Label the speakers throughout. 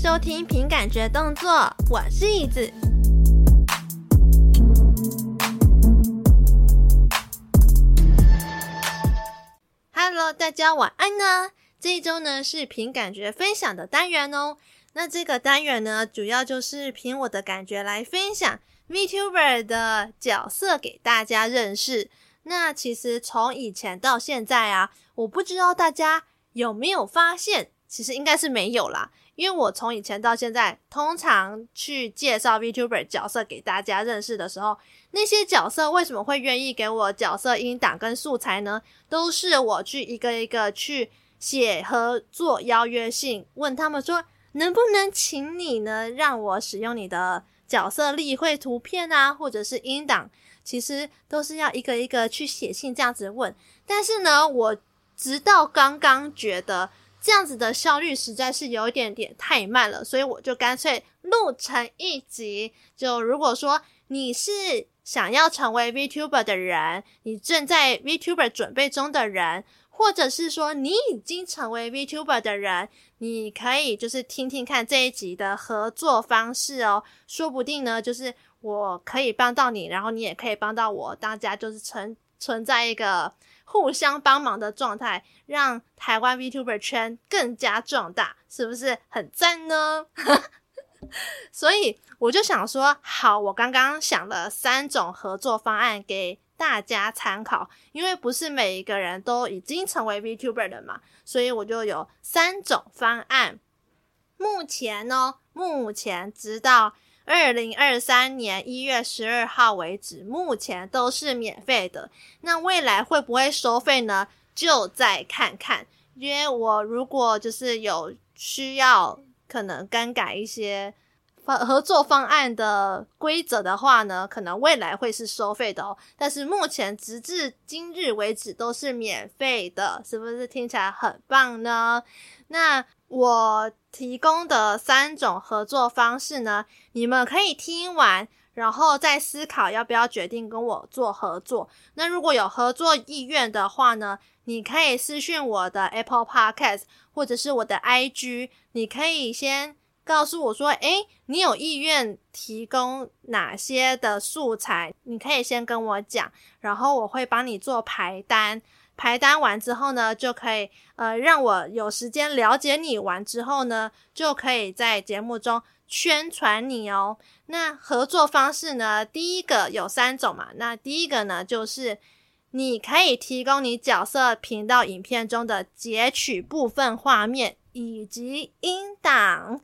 Speaker 1: 收听凭感觉动作，我是椅子。Hello，大家晚安呢。这一周呢是凭感觉分享的单元哦。那这个单元呢，主要就是凭我的感觉来分享 VTuber 的角色给大家认识。那其实从以前到现在啊，我不知道大家有没有发现，其实应该是没有啦。因为我从以前到现在，通常去介绍 VTuber 角色给大家认识的时候，那些角色为什么会愿意给我角色音档跟素材呢？都是我去一个一个去写合作邀约信，问他们说能不能请你呢，让我使用你的角色立绘图片啊，或者是音档，其实都是要一个一个去写信这样子问。但是呢，我直到刚刚觉得。这样子的效率实在是有一点点太慢了，所以我就干脆录成一集。就如果说你是想要成为 VTuber 的人，你正在 VTuber 准备中的人，或者是说你已经成为 VTuber 的人，你可以就是听听看这一集的合作方式哦，说不定呢，就是我可以帮到你，然后你也可以帮到我，大家就是存存在一个。互相帮忙的状态，让台湾 VTuber 圈更加壮大，是不是很赞呢？所以我就想说，好，我刚刚想了三种合作方案给大家参考，因为不是每一个人都已经成为 VTuber 的嘛，所以我就有三种方案。目前呢，目前直到。二零二三年一月十二号为止，目前都是免费的。那未来会不会收费呢？就再看看。因为我如果就是有需要，可能更改一些合作方案的规则的话呢，可能未来会是收费的哦。但是目前直至今日为止都是免费的，是不是听起来很棒呢？那我提供的三种合作方式呢，你们可以听完，然后再思考要不要决定跟我做合作。那如果有合作意愿的话呢，你可以私讯我的 Apple Podcast 或者是我的 IG，你可以先告诉我说，诶，你有意愿提供哪些的素材，你可以先跟我讲，然后我会帮你做排单。排单完之后呢，就可以呃让我有时间了解你完之后呢，就可以在节目中宣传你哦。那合作方式呢，第一个有三种嘛。那第一个呢，就是你可以提供你角色频道影片中的截取部分画面以及音档。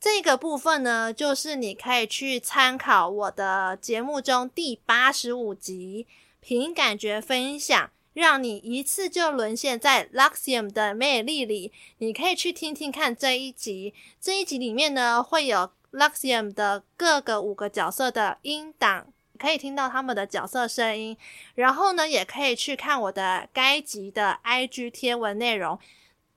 Speaker 1: 这个部分呢，就是你可以去参考我的节目中第八十五集，凭感觉分享。让你一次就沦陷在 Luxium 的魅力里，你可以去听听看这一集。这一集里面呢，会有 Luxium 的各个五个角色的音档，可以听到他们的角色声音。然后呢，也可以去看我的该集的 IG 贴文内容。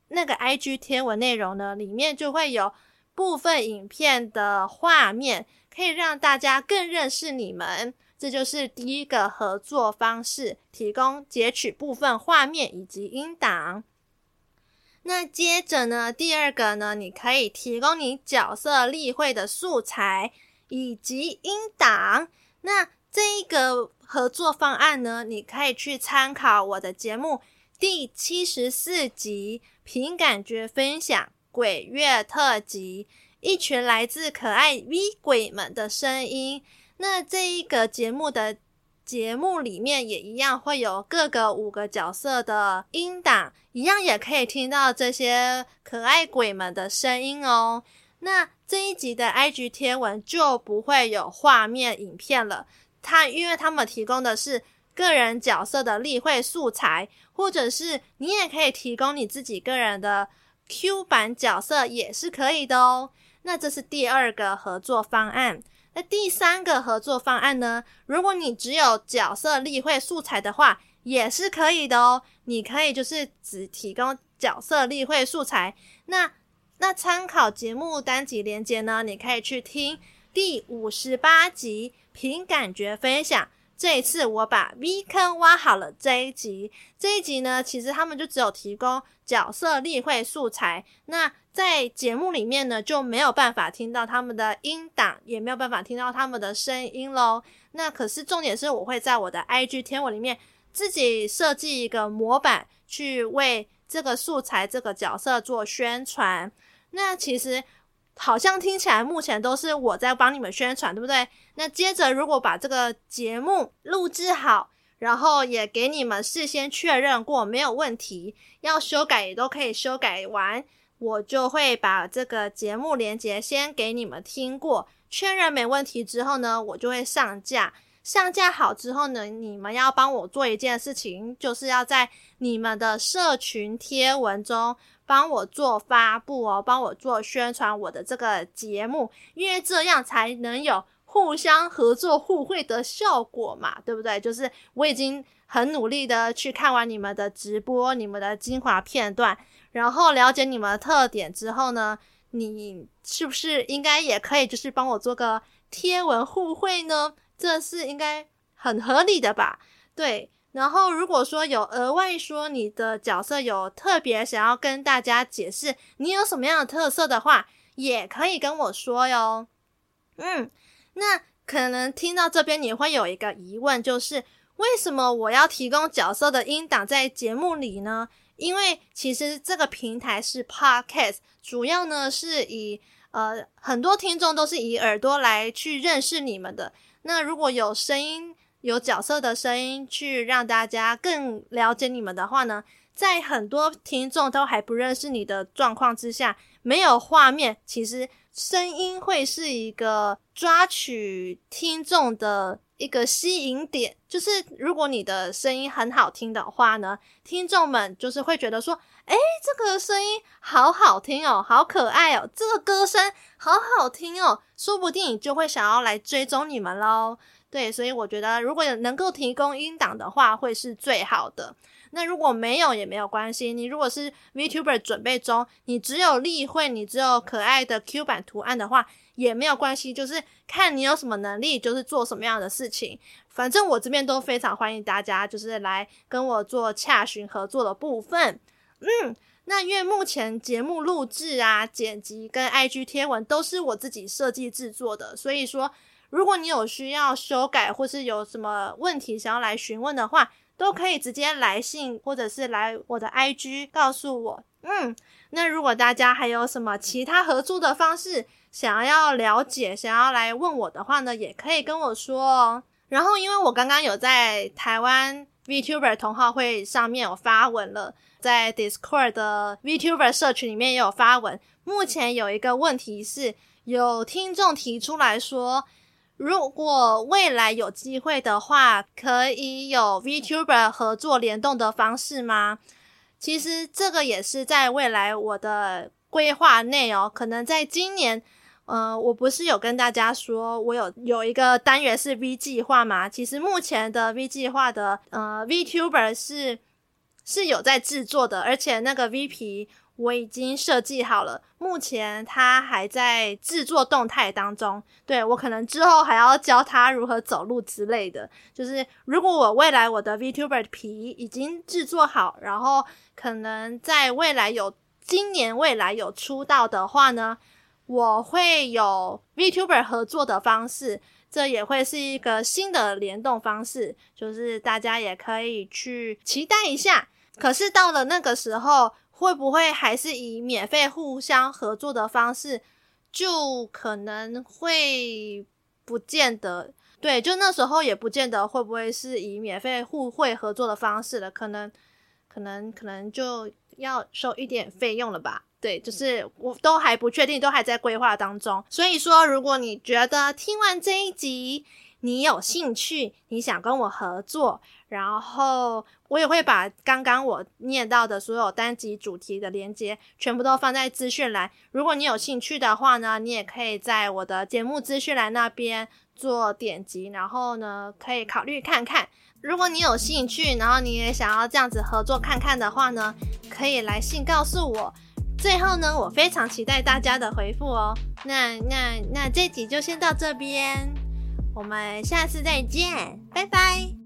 Speaker 1: 那个 IG 贴文内容呢，里面就会有部分影片的画面，可以让大家更认识你们。这就是第一个合作方式，提供截取部分画面以及音档。那接着呢，第二个呢，你可以提供你角色例会的素材以及音档。那这一个合作方案呢，你可以去参考我的节目第七十四集，凭感觉分享鬼月特辑，一群来自可爱 V 鬼们的声音。那这一个节目的节目里面也一样会有各个五个角色的音档，一样也可以听到这些可爱鬼们的声音哦。那这一集的 IG 贴文就不会有画面影片了，它因为他们提供的是个人角色的例会素材，或者是你也可以提供你自己个人的 Q 版角色也是可以的哦。那这是第二个合作方案。那第三个合作方案呢？如果你只有角色例会素材的话，也是可以的哦。你可以就是只提供角色例会素材。那那参考节目单集连接呢？你可以去听第五十八集，凭感觉分享这一次我把 V 坑挖好了这一集，这一集呢，其实他们就只有提供角色例会素材，那在节目里面呢，就没有办法听到他们的音档，也没有办法听到他们的声音喽。那可是重点是我会在我的 IG 贴文里面自己设计一个模板，去为这个素材、这个角色做宣传。那其实。好像听起来目前都是我在帮你们宣传，对不对？那接着如果把这个节目录制好，然后也给你们事先确认过没有问题，要修改也都可以修改完，我就会把这个节目连接先给你们听过，确认没问题之后呢，我就会上架。上架好之后呢，你们要帮我做一件事情，就是要在你们的社群贴文中。帮我做发布哦，帮我做宣传我的这个节目，因为这样才能有互相合作互惠的效果嘛，对不对？就是我已经很努力的去看完你们的直播、你们的精华片段，然后了解你们的特点之后呢，你是不是应该也可以就是帮我做个贴文互惠呢？这是应该很合理的吧？对。然后，如果说有额外说你的角色有特别想要跟大家解释你有什么样的特色的话，也可以跟我说哟。嗯，那可能听到这边你会有一个疑问，就是为什么我要提供角色的音档在节目里呢？因为其实这个平台是 Podcast，主要呢是以呃很多听众都是以耳朵来去认识你们的。那如果有声音。有角色的声音去让大家更了解你们的话呢，在很多听众都还不认识你的状况之下，没有画面，其实声音会是一个抓取听众的一个吸引点。就是如果你的声音很好听的话呢，听众们就是会觉得说，哎，这个声音好好听哦，好可爱哦，这个歌声好好听哦，说不定就会想要来追踪你们喽。对，所以我觉得如果能够提供音档的话，会是最好的。那如果没有也没有关系，你如果是 VTuber 准备中，你只有例会，你只有可爱的 Q 版图案的话，也没有关系，就是看你有什么能力，就是做什么样的事情。反正我这边都非常欢迎大家，就是来跟我做洽询合作的部分。嗯，那因为目前节目录制啊、剪辑跟 IG 贴文都是我自己设计制作的，所以说。如果你有需要修改，或是有什么问题想要来询问的话，都可以直接来信，或者是来我的 IG 告诉我。嗯，那如果大家还有什么其他合作的方式想要了解，想要来问我的话呢，也可以跟我说哦。然后，因为我刚刚有在台湾 VTuber 同好会上面有发文了，在 Discord 的 VTuber 社群里面也有发文。目前有一个问题是，有听众提出来说。如果未来有机会的话，可以有 VTuber 合作联动的方式吗？其实这个也是在未来我的规划内哦。可能在今年，呃，我不是有跟大家说我有有一个单元是 V 计划吗？其实目前的 V 计划的呃 VTuber 是是有在制作的，而且那个 V 皮。我已经设计好了，目前他还在制作动态当中。对，我可能之后还要教他如何走路之类的。就是如果我未来我的 VTuber 皮已经制作好，然后可能在未来有今年未来有出道的话呢，我会有 VTuber 合作的方式，这也会是一个新的联动方式，就是大家也可以去期待一下。可是到了那个时候。会不会还是以免费互相合作的方式？就可能会不见得，对，就那时候也不见得会不会是以免费互惠合作的方式了，可能，可能，可能就要收一点费用了吧？对，就是我都还不确定，都还在规划当中。所以说，如果你觉得听完这一集，你有兴趣，你想跟我合作，然后我也会把刚刚我念到的所有单集主题的连接全部都放在资讯栏。如果你有兴趣的话呢，你也可以在我的节目资讯栏那边做点击，然后呢可以考虑看看。如果你有兴趣，然后你也想要这样子合作看看的话呢，可以来信告诉我。最后呢，我非常期待大家的回复哦。那那那这集就先到这边。我们下次再见，拜拜。